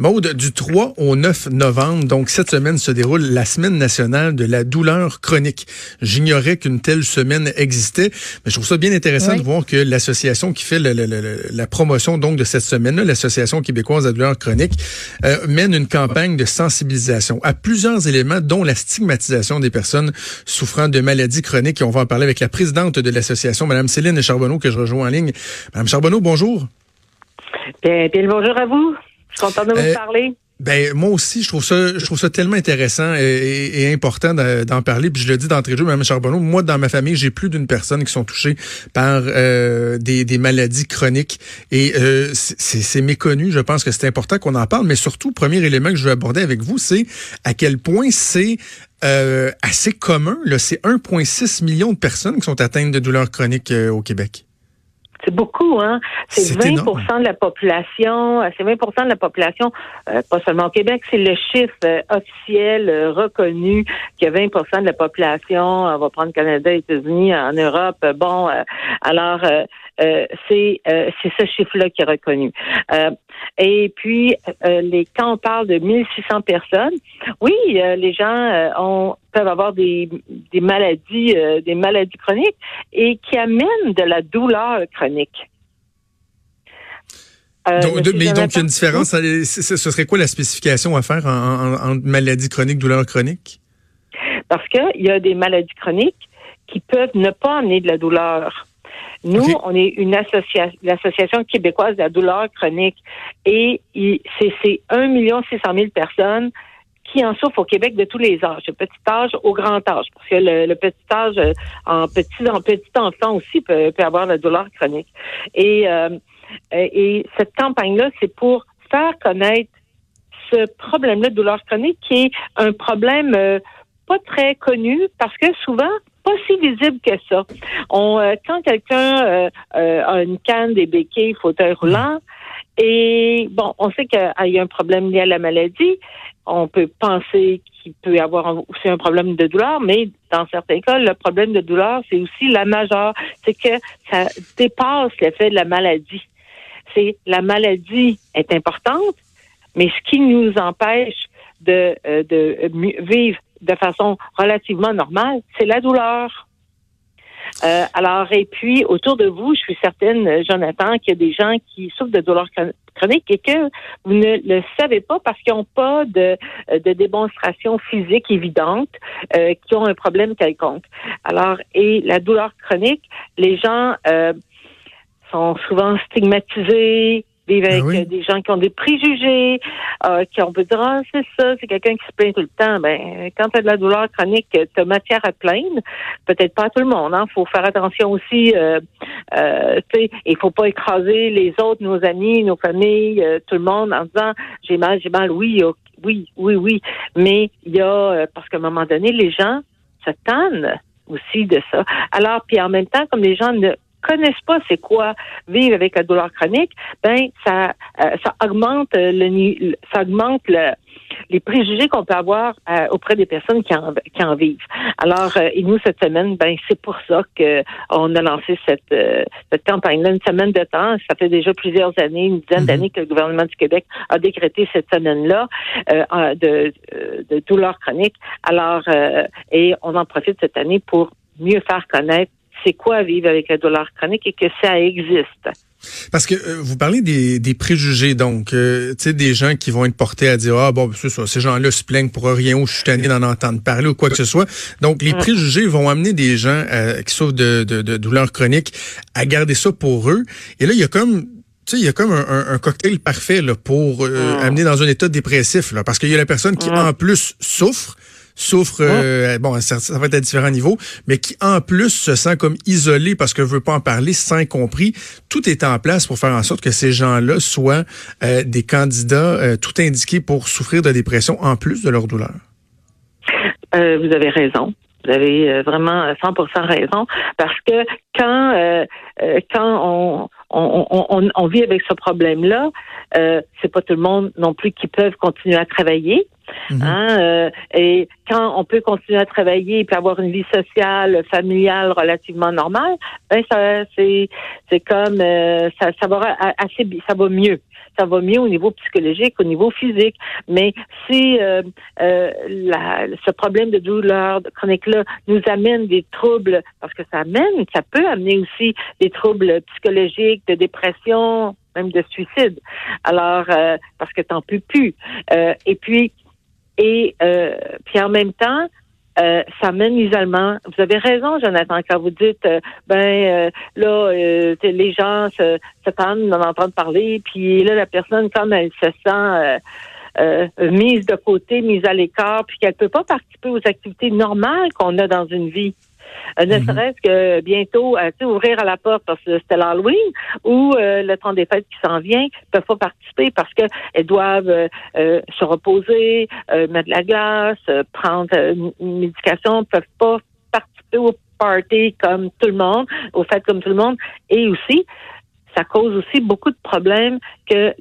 Maude, du 3 au 9 novembre, donc cette semaine se déroule la semaine nationale de la douleur chronique. J'ignorais qu'une telle semaine existait, mais je trouve ça bien intéressant de voir que l'association qui fait la promotion donc de cette semaine, l'association québécoise de la douleur chronique, euh, mène une campagne de sensibilisation à plusieurs éléments, dont la stigmatisation des personnes souffrant de maladies chroniques. Et on va en parler avec la présidente de l'association, Madame Céline Charbonneau, que je rejoins en ligne. Madame Charbonneau, bonjour. Bien, bien bonjour à vous. Contente de vous euh, parler? Ben moi aussi, je trouve ça, je trouve ça tellement intéressant et, important d'en parler. Puis je le dis d'entrée de jeu, Mme Charbonneau, moi dans ma famille, j'ai plus d'une personne qui sont touchées par euh, des, des, maladies chroniques et euh, c'est méconnu. Je pense que c'est important qu'on en parle, mais surtout, premier élément que je veux aborder avec vous, c'est à quel point c'est euh, assez commun. C'est 1,6 million de personnes qui sont atteintes de douleurs chroniques au Québec. C'est beaucoup, hein? C'est 20% de la population, euh, c'est 20% de la population, euh, pas seulement au Québec, c'est le chiffre euh, officiel reconnu que 20% de la population, on va prendre Canada, États-Unis, en Europe, bon, alors c'est c'est ce chiffre-là qui est reconnu. Et puis, les, quand on parle de 1600 personnes, oui, les gens ont peuvent avoir des, des maladies, euh, des maladies chroniques et qui amènent de la douleur chronique. Euh, mais donc, il y a une différence. Ce serait quoi la spécification à faire en, maladie chronique, douleur chronique? Parce qu'il y a des maladies chroniques qui peuvent ne pas amener de la douleur. Nous, on est une association, l'association québécoise de la douleur chronique, et c'est 1 600 000 personnes qui en souffrent au Québec de tous les âges, de petit âge au grand âge, parce que le, petit âge euh, en petit en petit enfant aussi peut, peut avoir la douleur chronique. Et, euh, et cette campagne-là, c'est pour faire connaître ce problème-là de douleur chronique, qui est un problème euh, pas très connu, parce que souvent pas si visible que ça. On, quand quelqu'un a une canne, des béquilles, fauteuil roulant, et bon, on sait qu'il y a un problème lié à la maladie. On peut penser qu'il peut avoir aussi un problème de douleur, mais dans certains cas, le problème de douleur, c'est aussi la majeure. C'est que ça dépasse l'effet de la maladie. C'est la maladie est importante, mais ce qui nous empêche de, euh, de vivre de façon relativement normale, c'est la douleur. Euh, alors, et puis, autour de vous, je suis certaine, Jonathan, qu'il y a des gens qui souffrent de douleurs chroniques et que vous ne le savez pas parce qu'ils n'ont pas de, de démonstration physique évidente, euh, qui ont un problème quelconque. Alors, et la douleur chronique, les gens euh, sont souvent stigmatisés, vivre ben avec des gens qui ont des préjugés, euh, qui ont peut dire ah, c'est ça, c'est quelqu'un qui se plaint tout le temps. Ben quand tu as de la douleur chronique, tu as matière à plaindre. Peut-être pas à tout le monde. Il hein. faut faire attention aussi. Euh, euh, il faut pas écraser les autres, nos amis, nos familles, euh, tout le monde en disant j'ai mal, j'ai mal. Oui, oui, oui, oui. Mais il y a parce qu'à un moment donné, les gens se tannent aussi de ça. Alors, puis en même temps, comme les gens ne connaissent pas c'est quoi vivre avec la douleur chronique, ben ça euh, ça augmente le ça augmente le, les préjugés qu'on peut avoir euh, auprès des personnes qui en, qui en vivent. Alors, euh, et nous, cette semaine, ben c'est pour ça que on a lancé cette, cette campagne-là, une semaine de temps. Ça fait déjà plusieurs années, une dizaine mhm. d'années que le gouvernement du Québec a décrété cette semaine-là de, de douleur chronique. Alors, et on en profite cette année pour mieux faire connaître c'est quoi vivre avec la douleur chronique et que ça existe? Parce que euh, vous parlez des, des préjugés, donc, euh, tu sais, des gens qui vont être portés à dire, ah bon, c'est ça, ces gens-là se plaignent pour rien ou je suis tanné d'en entendre parler ou quoi que ce soit. Donc, les préjugés vont amener des gens euh, qui souffrent de, de, de douleurs chroniques à garder ça pour eux. Et là, il y a comme tu sais, il y a comme un, un, cocktail parfait là, pour amener dans un état dépressif, là, parce qu'il y a la personne qui, en plus, souffre, souffre, euh, bon, ça, va être à différents niveaux, mais qui en plus se sent comme isolé parce que veut pas en parler, sans compris. Tout est en place pour faire en sorte que ces gens-là soient euh, des candidats euh, tout indiqués pour souffrir de dépression en plus de leur douleur. vous avez raison. Vous avez vraiment 100% raison parce que quand quand on on, on, vit avec ce problème-là, euh, c'est pas tout le monde non plus qui peuvent continuer à travailler. Mhm. Hein, euh, et quand on peut continuer à travailler et puis avoir une vie sociale, familiale relativement normale, ben ça c'est c'est comme euh, ça ça va assez ça va mieux ça va mieux au niveau psychologique, au niveau physique. Mais si euh, euh, la, ce problème de douleur chronique-là nous amène des troubles, parce que ça amène, ça peut amener aussi des troubles psychologiques, de dépression, même de suicide. Alors, euh, parce que t'en peux plus. et puis, et puis en même temps, euh, ça mène l'isolement. Vous avez raison, Jonathan, quand vous dites, euh, ben euh, là, les gens se, se d'en entendre parler, puis là, la personne, comme elle se sent mise de côté, mise à l'écart, puis qu'elle peut pas participer aux activités normales qu'on a dans une vie. Euh, ne mhm. serait-ce que bientôt, euh, ouvrir à la porte parce que c'était l'Halloween ou euh, le temps des fêtes qui s'en vient, peuvent pas participer parce qu'elles doivent se reposer, mettre de la glace, prendre une médication, peuvent pas participer au party comme tout le monde, au fait comme tout le monde, et aussi cause aussi beaucoup de problèmes que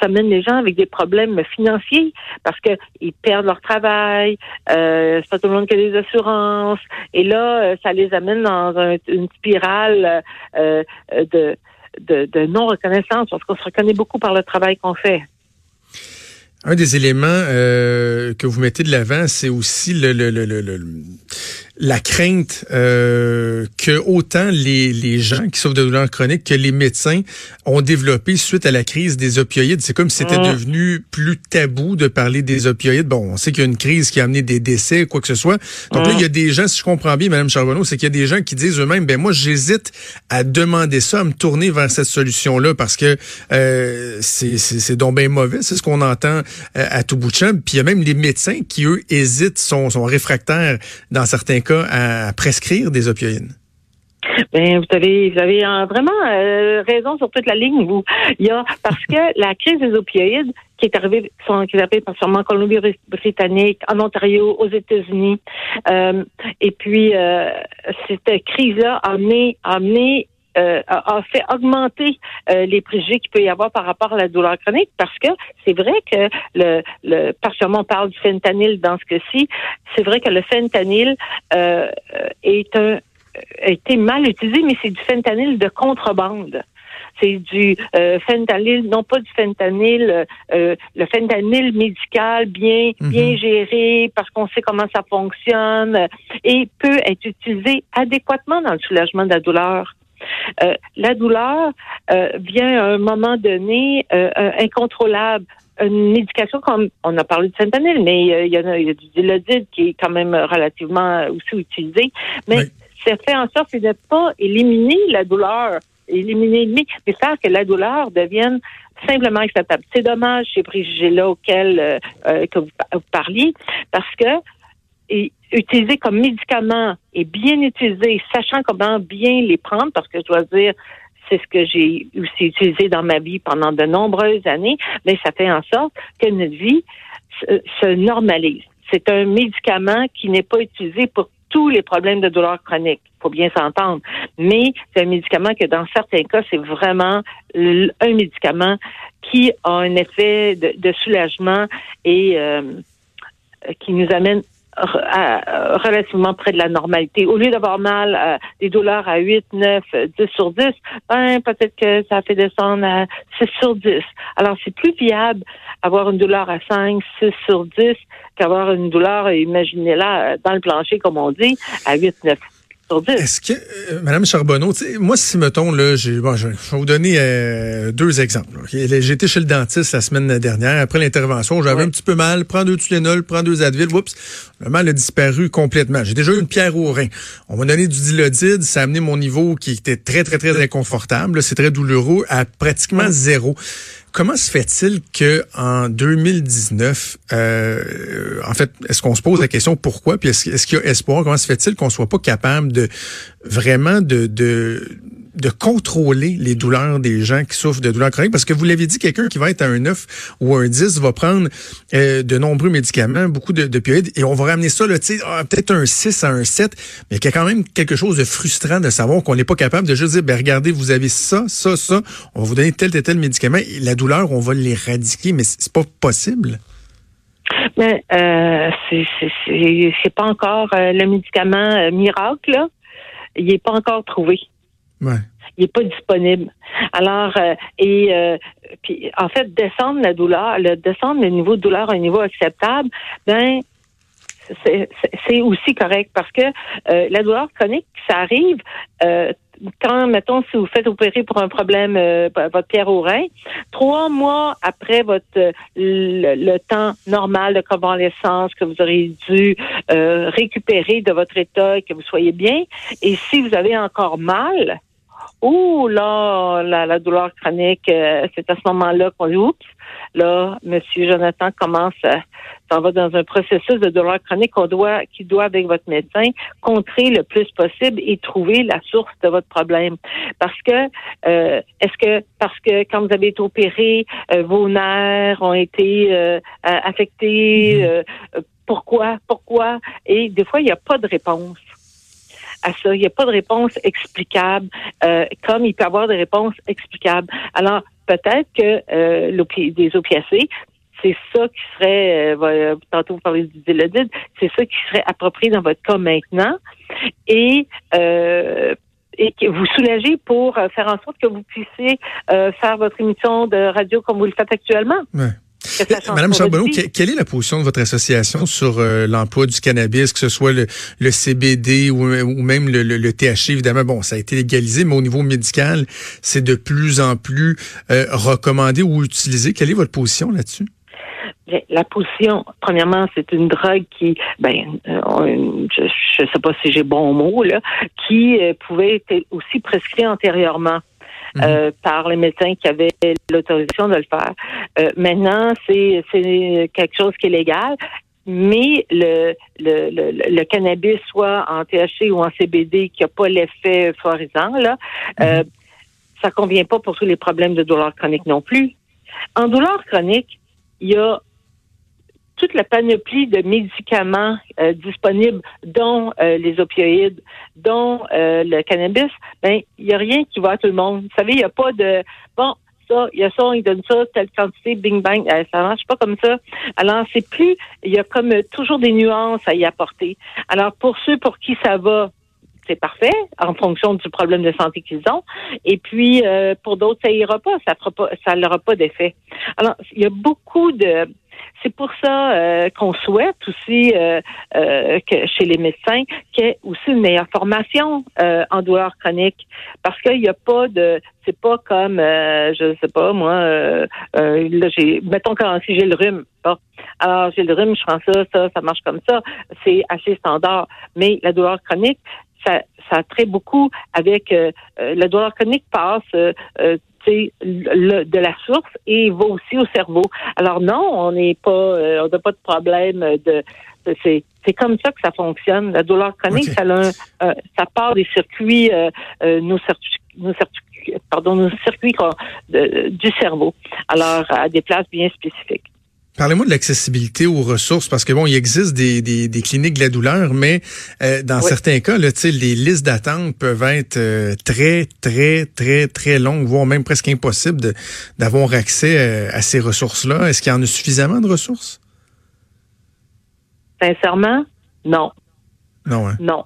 ça mène les gens avec des problèmes financiers parce que ils perdent leur travail, euh, c'est pas tout le monde qui a des assurances et là euh, ça les amène dans une spirale euh, de, de, non reconnaissance parce qu'on se reconnaît beaucoup par le travail qu'on fait. Un des éléments euh, que vous mettez de l'avant, c'est aussi le, la crainte euh, que autant les, les gens qui souffrent de douleurs chroniques que les médecins ont développé suite à la crise des opioïdes. C'est comme si c'était devenu plus tabou de parler des opioïdes. Bon, on sait qu'il y a une crise qui a amené des décès, quoi que ce soit. Donc là, il y a des gens, si je comprends bien, Mme Charbonneau, c'est qu'il y a des gens qui disent eux-mêmes, ben moi, j'hésite à demander ça, à me tourner vers cette solution-là parce que euh, c'est donc bien mauvais. C'est ce qu'on entend euh, à tout bout de champ. Puis il y a même les médecins qui, eux, hésitent, sont, sont réfractaires dans certains cas à prescrire des opioïdes? Ben, vous avez, vous avez vraiment euh, raison sur toute la ligne. Vous, il y a parce que la crise des opioïdes qui est arrivée, qui est arrivée en Colombie-Britannique, en Ontario, aux États-Unis, euh, et puis euh, cette crise-là a amené, a amené euh, a, fait augmenter euh, les préjugés qu'il peut y avoir par rapport à la douleur chronique parce que c'est vrai que le, le partiellement on parle du fentanyl dans ce cas-ci, c'est vrai que le fentanyl euh, est un a été mal utilisé, mais c'est du fentanyl de contrebande c'est du fentanyl, non pas du fentanyl, le fentanyl médical bien mhm. bien géré parce qu'on sait comment ça fonctionne et peut être utilisé adéquatement dans le soulagement de la douleur. Euh, la douleur euh, vient à un moment donné euh, incontrôlable une médication comme on a parlé de fentanyl, mais il y, a, du dilodide qui est quand même relativement aussi utilisé. Mais ça fait en sorte de ne pas éliminer la douleur, éliminer mais faire que la douleur devienne simplement acceptable. C'est dommage ces préjugés-là auxquels que vous, parliez, parce que et utilisé comme médicament et bien utilisé, sachant comment bien les prendre, parce que je dois dire, c'est ce que j'ai aussi utilisé dans ma vie pendant de nombreuses années, mais ça fait en sorte que notre vie se, normalise. C'est un médicament qui n'est pas utilisé pour tous les problèmes de douleur chronique. Faut bien s'entendre. Mais c'est un médicament que dans certains cas, c'est vraiment un médicament qui a un effet de, soulagement et euh, qui nous amène relativement près de la normalité. Au lieu d'avoir mal, euh, des douleurs à 8, 9, 10 sur 10, ben, peut-être que ça fait descendre à 6 sur 10. Alors, c'est plus viable avoir une douleur à 5, 6 sur 10 qu'avoir une douleur, imaginez-la, dans le plancher, comme on dit, à 8, 9 est-ce que, euh, Madame Charbonneau, moi, si, mettons, là, j'ai, bon, je, vais vous donner euh, deux exemples. J'ai été chez le dentiste la semaine dernière. Après l'intervention, j'avais un petit peu mal. Prends deux Tylenol, prends deux Advil. Oups, le mal a disparu complètement. J'ai déjà eu une pierre au rein. On m'a donné du dilodide. Ça a amené mon niveau qui était très, très, très inconfortable. C'est très douloureux à pratiquement zéro. Comment se fait-il que en 2019, euh, en fait, est-ce qu'on se pose la question pourquoi, puis est-ce, qu'il y a espoir? Comment se fait-il qu'on soit pas capable de vraiment de, de de contrôler les douleurs des gens qui souffrent de douleurs chroniques? Parce que vous l'avez dit, quelqu'un qui va être à un 9 ou un 10 va prendre euh, de nombreux médicaments, beaucoup de, d'opioïdes, et on va ramener ça, ah, peut-être un 6 à un 7, mais il y a quand même quelque chose de frustrant de savoir qu'on n'est pas capable de juste dire, ben regardez, vous avez ça, ça, ça, on va vous donner tel, tel, tel médicament, et la douleur, on va l'éradiquer, mais c'est pas possible. Mais euh, c'est pas encore euh, le médicament euh, miracle. Il n'est pas encore trouvé. Il n'est pas disponible. Alors, euh, et euh, puis en fait, descendre la douleur, le, descendre le niveau de douleur à un niveau acceptable, ben c'est aussi correct parce que euh, la douleur chronique, ça arrive quand, mettons, si vous faites opérer pour un problème, votre pierre au rein, trois mois après votre le, temps normal de convalescence que vous aurez dû récupérer de votre état et que vous soyez bien, et si vous avez encore mal, Ouh là, la, douleur chronique, euh, c'est à ce moment-là qu'on dit oups. Là, Monsieur Jonathan commence, à, s'en va dans un processus de douleur chronique qu'on doit, qui doit avec votre médecin contrer le plus possible et trouver la source de votre problème. Parce que euh, est-ce que parce que quand vous avez été opéré, euh, vos nerfs ont été affectés, mm-hmm. pourquoi, pourquoi? Et des fois, il n'y a pas de réponse à ça. Il n'y a pas de réponse explicable, euh, comme il peut y avoir des réponses explicables. Alors, peut-être que euh, des opiacés, c'est ça qui serait, euh, tantôt vous parlez du Dilodid, c'est ça qui serait approprié dans votre cas maintenant. Et euh, et que vous soulagez pour faire en sorte que vous puissiez faire votre émission de radio comme vous le faites actuellement. Madame Charbonneau, quelle est la position de votre association sur euh, l'emploi du cannabis, que ce soit le, CBD ou, même le, THC? Évidemment, bon, ça a été légalisé, mais au niveau médical, c'est de plus en plus euh, recommandé ou utilisé. Quelle est votre position là-dessus? La position, premièrement, c'est une drogue qui, ben, euh, je ne sais pas si j'ai bon mot là, qui pouvait être aussi prescrit antérieurement. Euh, par les médecins qui avaient l'autorisation de le faire. Euh, maintenant, c'est quelque chose qui est légal mais le, le, le, cannabis, soit en THC ou en CBD, qui n'a pas l'effet florisant, là, euh, mhm. ça convient pas pour tous les problèmes de douleur chronique non plus. En douleur chronique, il y a toute la panoplie de médicaments euh, disponibles, dont euh, les opioïdes, dont euh, le cannabis, ben il n'y a rien qui va à tout le monde. Vous savez, il n'y a pas de bon. Ça, il y a ça, il donne ça, telle quantité, bing bang, ça marche pas comme ça. Alors, c'est plus, il y a comme toujours des nuances à y apporter. Alors, pour ceux pour qui ça va, c'est parfait en fonction du problème de santé qu'ils ont. Et puis pour d'autres, ça ira pas, ça pas, ça n'aura pas d'effet. Alors, il y a beaucoup de c'est pour ça euh, qu'on souhaite aussi euh, euh, que chez les médecins qu'il y ait aussi une meilleure formation en douleur chronique, parce qu'il n'y a pas de, c'est pas comme, je sais pas moi, là j'ai, mettons quand si j'ai le rhume, alors j'ai le rhume, je prends ça, ça, ça marche comme ça, c'est assez standard. Mais la douleur chronique, ça, ça très beaucoup avec la douleur chronique passe le, de la source et va aussi au cerveau. Alors non, on n'est pas, euh, on n'a pas de problème de, c'est c'est comme ça que ça fonctionne. La douleur chronique, ça, euh, ça part des circuits, euh, nos circuits, nos circuits, pardon, nos circuits du cerveau. Alors à des places bien spécifiques. Parlez-moi de l'accessibilité aux ressources, parce que bon, il existe des, des, des cliniques de la douleur, mais euh, dans certains cas, là, les listes d'attente peuvent être euh, très, très, très, très longues, voire même presque impossible d'avoir accès euh, à ces ressources-là. Est-ce qu'il y en a suffisamment de ressources? Sincèrement, non. Non, hein? Non.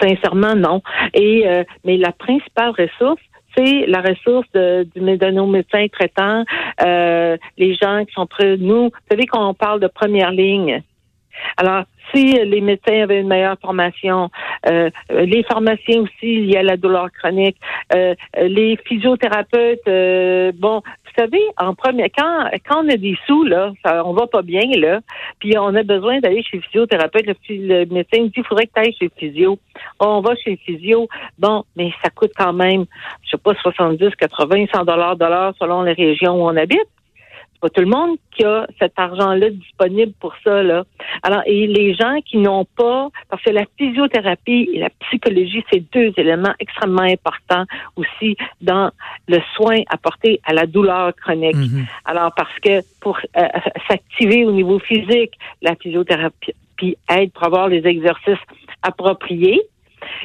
Sincèrement, non. Et mais la principale ressource, c'est la ressource de, de, nos médecins traitants, euh, les gens qui sont près de nous. Vous savez qu'on parle de première ligne. Alors, si les médecins avaient une meilleure formation, euh, les pharmaciens aussi, il y a la douleur chronique, euh, les physiothérapeutes, euh, bon, vous savez, en premier, quand, quand on a des sous, là, on va pas bien, là, puis on a besoin d'aller chez le physiothérapeute, le, médecin dit, il faudrait que tu ailles chez le physio. on va chez le physio. Bon, mais ça coûte quand même, je sais pas, 70, 80, 100 dollars, dollars selon les régions où on habite. Pas tout le monde qui a cet argent-là disponible pour ça. Là. Alors, et les gens qui n'ont pas, parce que la physiothérapie et la psychologie, c'est deux éléments extrêmement importants aussi dans le soin apporté à la douleur chronique. Mhm. Alors, parce que pour euh, s'activer au niveau physique, la physiothérapie aide pour avoir les exercices appropriés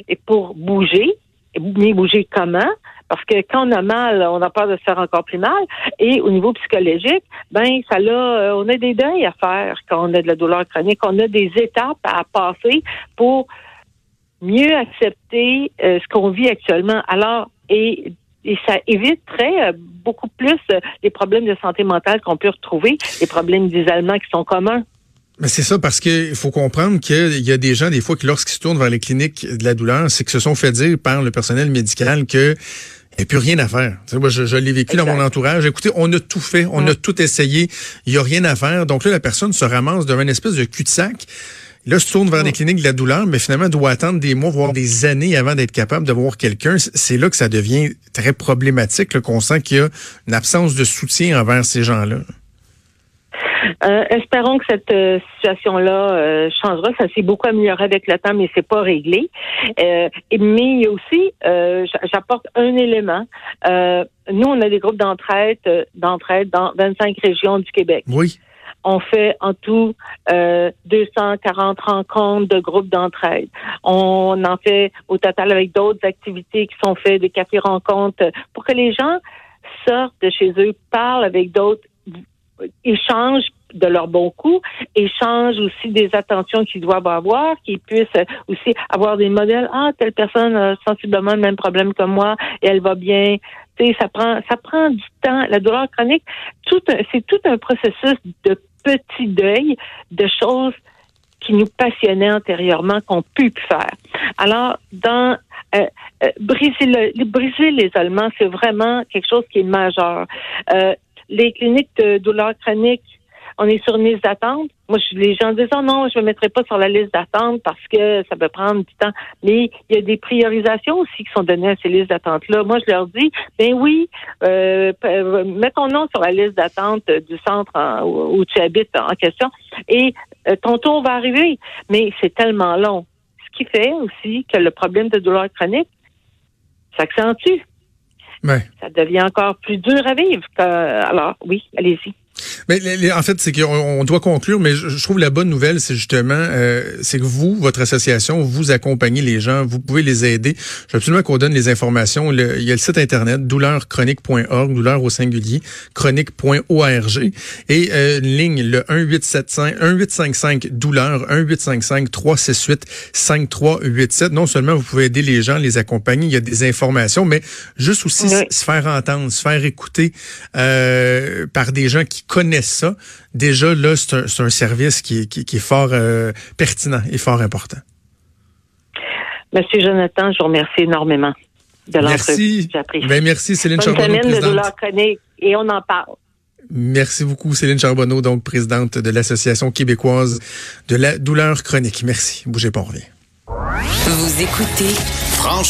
et pour bouger, mais bouger comment? Parce que quand on a mal, on a peur de se faire encore plus mal. Et au niveau psychologique, ben ça là, euh, on a des deuils à faire quand on a de la douleur chronique. On a des étapes à passer pour mieux accepter euh, ce qu'on vit actuellement. Alors, et, et ça éviterait euh, beaucoup plus les problèmes de santé mentale qu'on peut retrouver, les problèmes d'isolement qui sont communs. Mais c'est ça parce qu'il faut comprendre qu'il y a des gens des fois qui lorsqu'ils se tournent vers les cliniques de la douleur, c'est que se sont fait dire par le personnel médical que il n'y a plus rien à faire. moi, je, l'ai vécu dans mon entourage. Écoutez, on a tout fait, on a tout essayé, il n'y a rien à faire. Donc là, la personne se ramasse devant une espèce de cul-de-sac. Là, se tourne vers les cliniques de la douleur, mais finalement doit attendre des mois, voire des années avant d'être capable de voir quelqu'un. C'est là que ça devient très problématique, qu'on sent qu'il y a une absence de soutien envers ces gens-là. Euh, espérons que cette euh, situation-là euh, changera. Ça s'est beaucoup amélioré avec le temps, mais c'est pas réglé. mais il y a aussi, j'apporte un élément. nous, on a des groupes d'entraide, d'entraide dans 25 régions du Québec. Oui. On fait en tout 240 rencontres de groupes d'entraide. On en fait au total avec d'autres activités qui sont faites, des cafés rencontres, pour que les gens sortent de chez eux, parlent avec d'autres échangent de leur bon coup, échangent aussi des attentions qu'ils doivent avoir, qu'ils puissent aussi avoir des modèles. Ah, telle personne a sensiblement le même problème que moi et elle va bien. Tu sais, ça prend, ça prend du temps. La douleur chronique, tout, c'est tout un processus de petits deuils, de choses qui nous passionnaient antérieurement qu'on pu faire. Alors, dans euh, euh, briser le, briser l'isolement, c'est vraiment quelque chose qui est majeur. Euh, les cliniques de douleur chronique, on est sur une liste d'attente. Moi, je, les gens disent oh non, je me mettrai pas sur la liste d'attente parce que ça peut prendre du temps. Mais il y a des priorisations aussi qui sont données à ces listes d'attente-là. Moi, je leur dis ben oui, euh, euh mets ton nom sur la liste d'attente du centre où, tu habites en question et euh, ton tour va arriver. Mais c'est tellement long. Ce qui fait aussi que le problème de douleur chronique s'accentue. Ça devient encore plus dur à vivre. alors, oui, allez-y. Mais en fait, c'est qu'on doit conclure, mais je, trouve la bonne nouvelle, c'est justement, euh, c'est que vous, votre association, vous accompagnez les gens, vous pouvez les aider. Je veux absolument qu'on donne les informations. il y a le site internet douleurchronique.org, douleur au singulier, chronique.org, et euh, une ligne, le 1875 1855 douleur, 1855 368 5387. Non seulement vous pouvez aider les gens, les accompagner, il y a des informations, mais juste aussi se faire entendre, se faire écouter euh, par des gens qui connaissent ça, déjà là, c'est un, service qui, est fort euh, pertinent et fort important. Monsieur Jonathan, je vous remercie énormément de Merci. Ben, merci, Céline Bonne Charbonneau. Semaine de douleur chronique et on en parle. Merci beaucoup, Céline Charbonneau, donc présidente de l'Association québécoise de la douleur chronique. Merci. Bougez pas, on revient. Vous écoutez Franchement.